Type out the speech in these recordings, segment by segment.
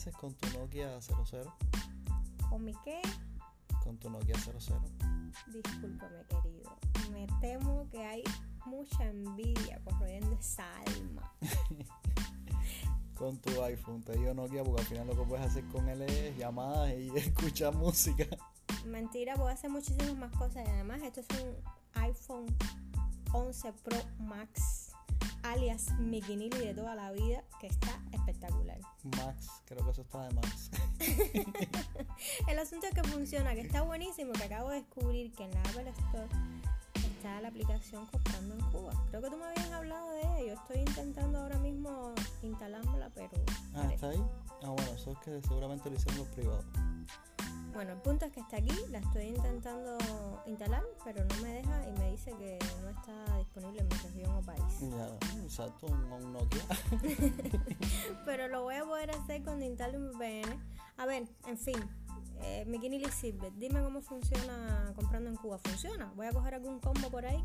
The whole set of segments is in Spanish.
haces con tu Nokia 00? ¿Con mi qué? Con tu Nokia 00. Discúlpame, querido. Me temo que hay mucha envidia corriendo esa alma. con tu iPhone. Te digo Nokia porque al final lo que puedes hacer con él es llamadas y escuchar música. Mentira, puedo hacer muchísimas más cosas. Y además, esto es un iPhone 11 Pro Max, alias Mikinili de toda la vida, que está espectacular. Max, creo que eso está de Max. El asunto es que funciona, que está buenísimo, que acabo de descubrir que en la Apple Store está la aplicación comprando en Cuba. Creo que tú me habías hablado de ella. Yo estoy intentando ahora mismo instalármela, pero. Ah, ¿está ahí? Ah, bueno, eso es que seguramente lo hicieron los privados. Bueno, el punto es que está aquí, la estoy intentando instalar, pero no me deja y me dice que no está disponible en mi región o país. Ya, exacto, un, un Nokia. pero lo voy a poder hacer cuando instale un VPN. A ver, en fin, eh, Mikini Silver, dime cómo funciona comprando en Cuba. ¿Funciona? ¿Voy a coger algún combo por ahí?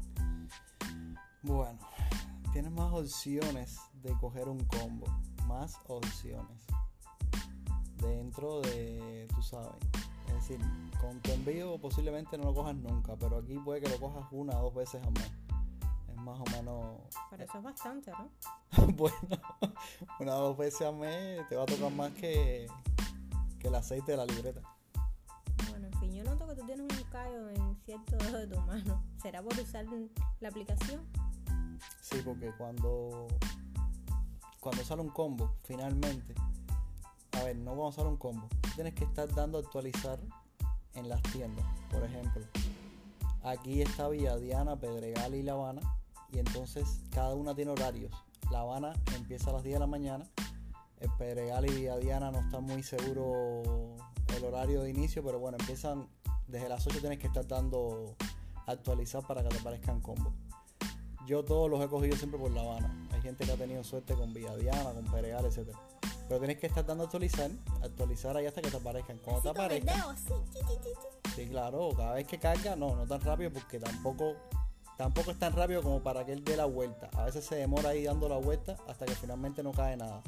Bueno, tienes más opciones de coger un combo. Más opciones. Dentro de, tú sabes. Decir, con tu envío posiblemente no lo cojas nunca, pero aquí puede que lo cojas una o dos veces al mes. Es más o menos. Pero eso es bastante, ¿no? bueno, una o dos veces al mes te va a tocar más que, que el aceite de la libreta. Bueno, en fin, yo noto que tú tienes un callo en cierto dedo de tu mano. ¿Será por usar la aplicación? Sí, porque cuando, cuando sale un combo, finalmente, a ver, no cuando sale un combo, tienes que estar dando a actualizar en las tiendas. Por ejemplo, aquí está Villa Diana, Pedregal y La Habana, y entonces cada una tiene horarios. La Habana empieza a las 10 de la mañana, el Pedregal y Villa Diana no están muy seguros el horario de inicio, pero bueno, empiezan desde las 8 tienes que estar dando actualizar para que te aparezcan combos. Yo todos los he cogido siempre por La Habana. Hay gente que ha tenido suerte con Villadiana, con Peregal, etc. Pero tienes que estar dando a actualizar, actualizar ahí hasta que te aparezcan. Cuando te aparezcan. Sí, claro, cada vez que carga, no, no tan rápido porque tampoco tampoco es tan rápido como para que él dé la vuelta. A veces se demora ahí dando la vuelta hasta que finalmente no cae nada.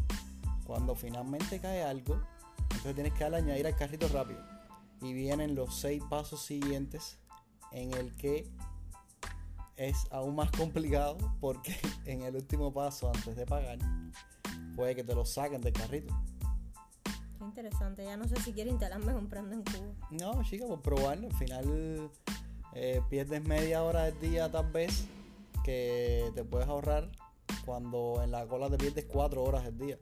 Cuando finalmente cae algo, entonces tienes que darle añadir al carrito rápido. Y vienen los seis pasos siguientes en el que es aún más complicado porque en el último paso antes de pagar puede que te lo saquen del carrito. Qué interesante, ya no sé si quiero instalarme comprando en Cuba. No, chica, por probarlo. Al final eh, pierdes media hora del día tal vez que te puedes ahorrar cuando en la cola te pierdes cuatro horas del día.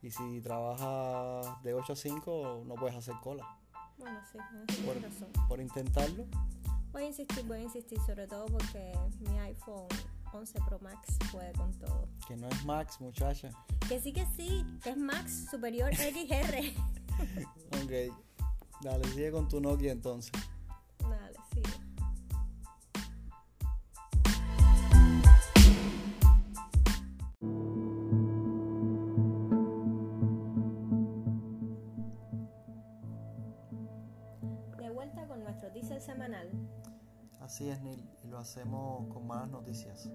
Y si trabajas de 8 a 5 no puedes hacer cola. Bueno, sí, tienes Por, razón. por intentarlo. Voy a insistir, voy a insistir, sobre todo porque mi iPhone 11 Pro Max puede con todo. Que no es Max, muchacha. Que sí, que sí, es Max Superior XR. Ok. Dale, sigue con tu Nokia entonces. Dale, sí. De vuelta con nuestro teaser semanal. Así es, Neil, lo hacemos con malas noticias.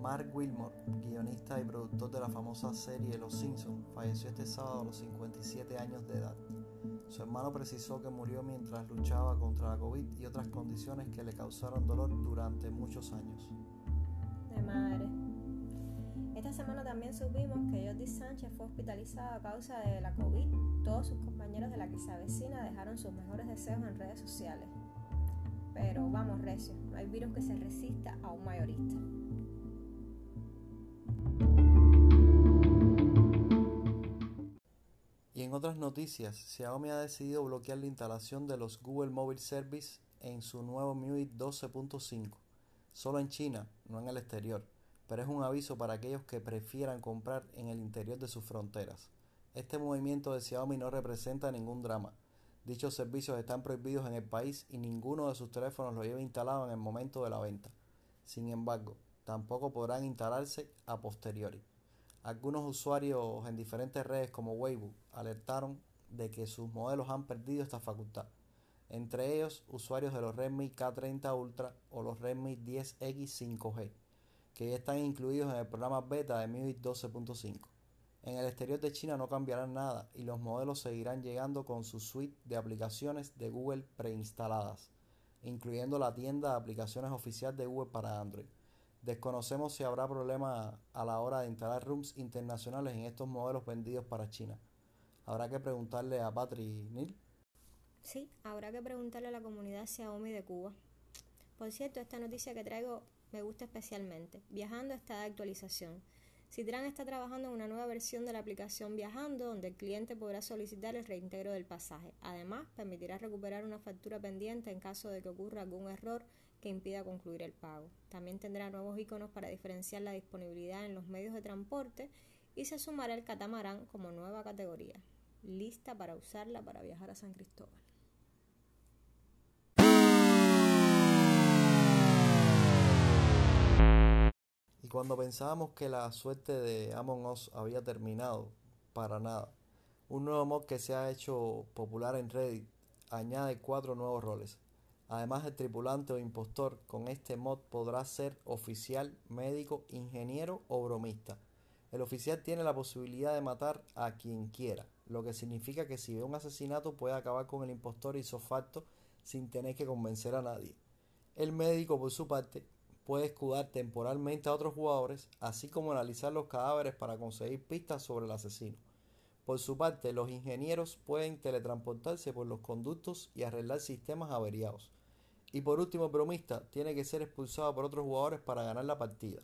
Mark Wilmore, guionista y productor de la famosa serie Los Simpsons, falleció este sábado a los 57 años de edad. Su hermano precisó que murió mientras luchaba contra la COVID y otras condiciones que le causaron dolor durante muchos años. De madre. Esta semana también supimos que Jordi Sánchez fue hospitalizado a causa de la COVID. Todos sus compañeros de la que se avecina dejaron sus mejores deseos en redes sociales. No hay virus que se resista a un mayorista. Y en otras noticias, Xiaomi ha decidido bloquear la instalación de los Google Mobile Service en su nuevo MIUI 12.5, solo en China, no en el exterior, pero es un aviso para aquellos que prefieran comprar en el interior de sus fronteras. Este movimiento de Xiaomi no representa ningún drama. Dichos servicios están prohibidos en el país y ninguno de sus teléfonos lo lleva instalado en el momento de la venta. Sin embargo, tampoco podrán instalarse a posteriori. Algunos usuarios en diferentes redes como Weibo alertaron de que sus modelos han perdido esta facultad. Entre ellos, usuarios de los Redmi K30 Ultra o los Redmi 10X 5G, que ya están incluidos en el programa beta de MIUI 12.5. En el exterior de China no cambiará nada y los modelos seguirán llegando con su suite de aplicaciones de Google preinstaladas, incluyendo la tienda de aplicaciones oficial de Google para Android. Desconocemos si habrá problema a la hora de instalar rooms internacionales en estos modelos vendidos para China. Habrá que preguntarle a Patri Neil. Sí, habrá que preguntarle a la comunidad Xiaomi de Cuba. Por cierto, esta noticia que traigo me gusta especialmente. Viajando está de actualización. Citran está trabajando en una nueva versión de la aplicación Viajando, donde el cliente podrá solicitar el reintegro del pasaje. Además, permitirá recuperar una factura pendiente en caso de que ocurra algún error que impida concluir el pago. También tendrá nuevos iconos para diferenciar la disponibilidad en los medios de transporte y se sumará el catamarán como nueva categoría, lista para usarla para viajar a San Cristóbal. Cuando pensábamos que la suerte de Among Us había terminado, para nada. Un nuevo mod que se ha hecho popular en Reddit añade cuatro nuevos roles. Además del tripulante o impostor, con este mod podrá ser oficial, médico, ingeniero o bromista. El oficial tiene la posibilidad de matar a quien quiera, lo que significa que si ve un asesinato puede acabar con el impostor y facto sin tener que convencer a nadie. El médico, por su parte, puede escudar temporalmente a otros jugadores, así como analizar los cadáveres para conseguir pistas sobre el asesino. Por su parte, los ingenieros pueden teletransportarse por los conductos y arreglar sistemas averiados. Y por último, el bromista tiene que ser expulsado por otros jugadores para ganar la partida.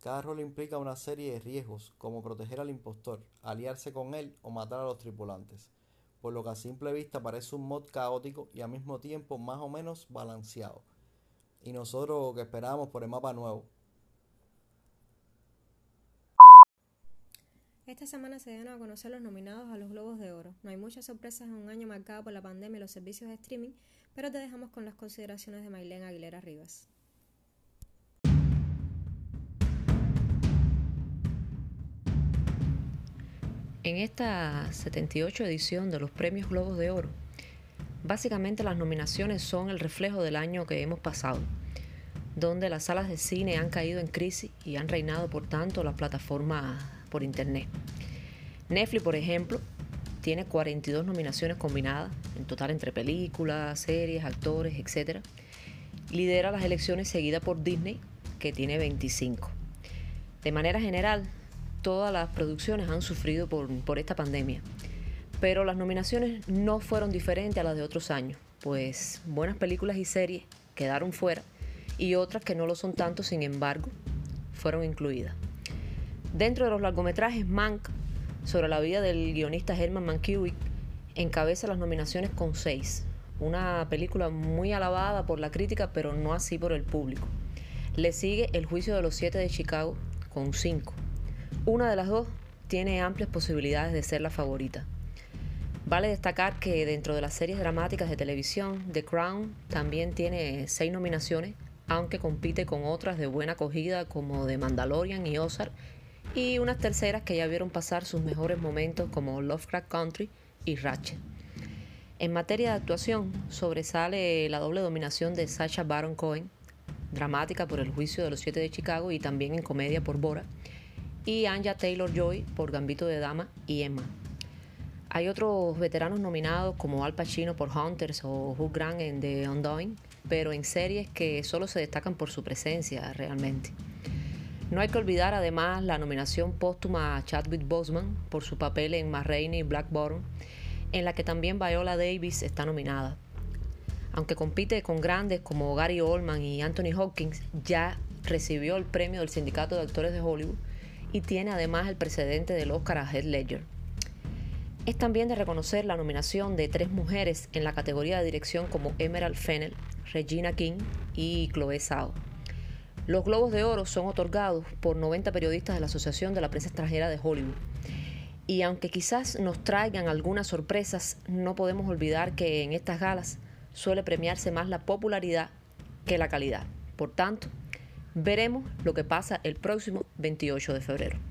Cada rol implica una serie de riesgos, como proteger al impostor, aliarse con él o matar a los tripulantes, por lo que a simple vista parece un mod caótico y al mismo tiempo más o menos balanceado y nosotros que esperábamos por el mapa nuevo. Esta semana se dieron a conocer los nominados a los Globos de Oro. No hay muchas sorpresas en un año marcado por la pandemia y los servicios de streaming, pero te dejamos con las consideraciones de Mailén Aguilera Rivas. En esta 78 edición de los Premios Globos de Oro, Básicamente las nominaciones son el reflejo del año que hemos pasado, donde las salas de cine han caído en crisis y han reinado por tanto las plataformas por internet. Netflix, por ejemplo, tiene 42 nominaciones combinadas, en total entre películas, series, actores, etc. Lidera las elecciones seguida por Disney, que tiene 25. De manera general, todas las producciones han sufrido por, por esta pandemia pero las nominaciones no fueron diferentes a las de otros años, pues buenas películas y series quedaron fuera y otras que no lo son tanto, sin embargo, fueron incluidas. Dentro de los largometrajes, Mank, sobre la vida del guionista Herman Mankiewicz, encabeza las nominaciones con seis. Una película muy alabada por la crítica, pero no así por el público. Le sigue El juicio de los siete de Chicago con cinco. Una de las dos tiene amplias posibilidades de ser la favorita. Vale destacar que dentro de las series dramáticas de televisión, The Crown también tiene seis nominaciones, aunque compite con otras de buena acogida como The Mandalorian y Ozark, y unas terceras que ya vieron pasar sus mejores momentos como Lovecraft Country y Ratchet. En materia de actuación, sobresale la doble dominación de Sacha Baron Cohen, dramática por El juicio de los siete de Chicago y también en comedia por Bora, y Anja Taylor-Joy por Gambito de Dama y Emma. Hay otros veteranos nominados como Al Pacino por Hunters o Hugh Grant en The Undoing, pero en series que solo se destacan por su presencia realmente. No hay que olvidar además la nominación póstuma a Chadwick Boseman por su papel en Ma y Black Bottom, en la que también Viola Davis está nominada. Aunque compite con grandes como Gary Oldman y Anthony Hopkins, ya recibió el premio del Sindicato de Actores de Hollywood y tiene además el precedente del Oscar a Heath Ledger. Es también de reconocer la nominación de tres mujeres en la categoría de dirección como Emerald Fennell, Regina King y Chloe Zhao. Los Globos de Oro son otorgados por 90 periodistas de la Asociación de la Prensa Extranjera de Hollywood. Y aunque quizás nos traigan algunas sorpresas, no podemos olvidar que en estas galas suele premiarse más la popularidad que la calidad. Por tanto, veremos lo que pasa el próximo 28 de febrero.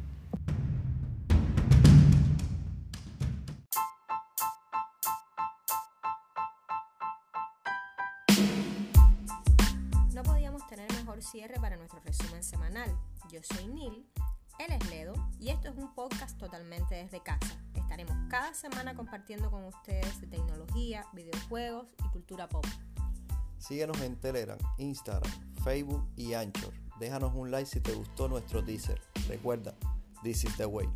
Yo soy Neil Él es Ledo y esto es un podcast totalmente desde casa. Estaremos cada semana compartiendo con ustedes de tecnología, videojuegos y cultura pop. Síguenos en Telegram, Instagram, Facebook y Anchor. Déjanos un like si te gustó nuestro teaser. Recuerda, this is the way.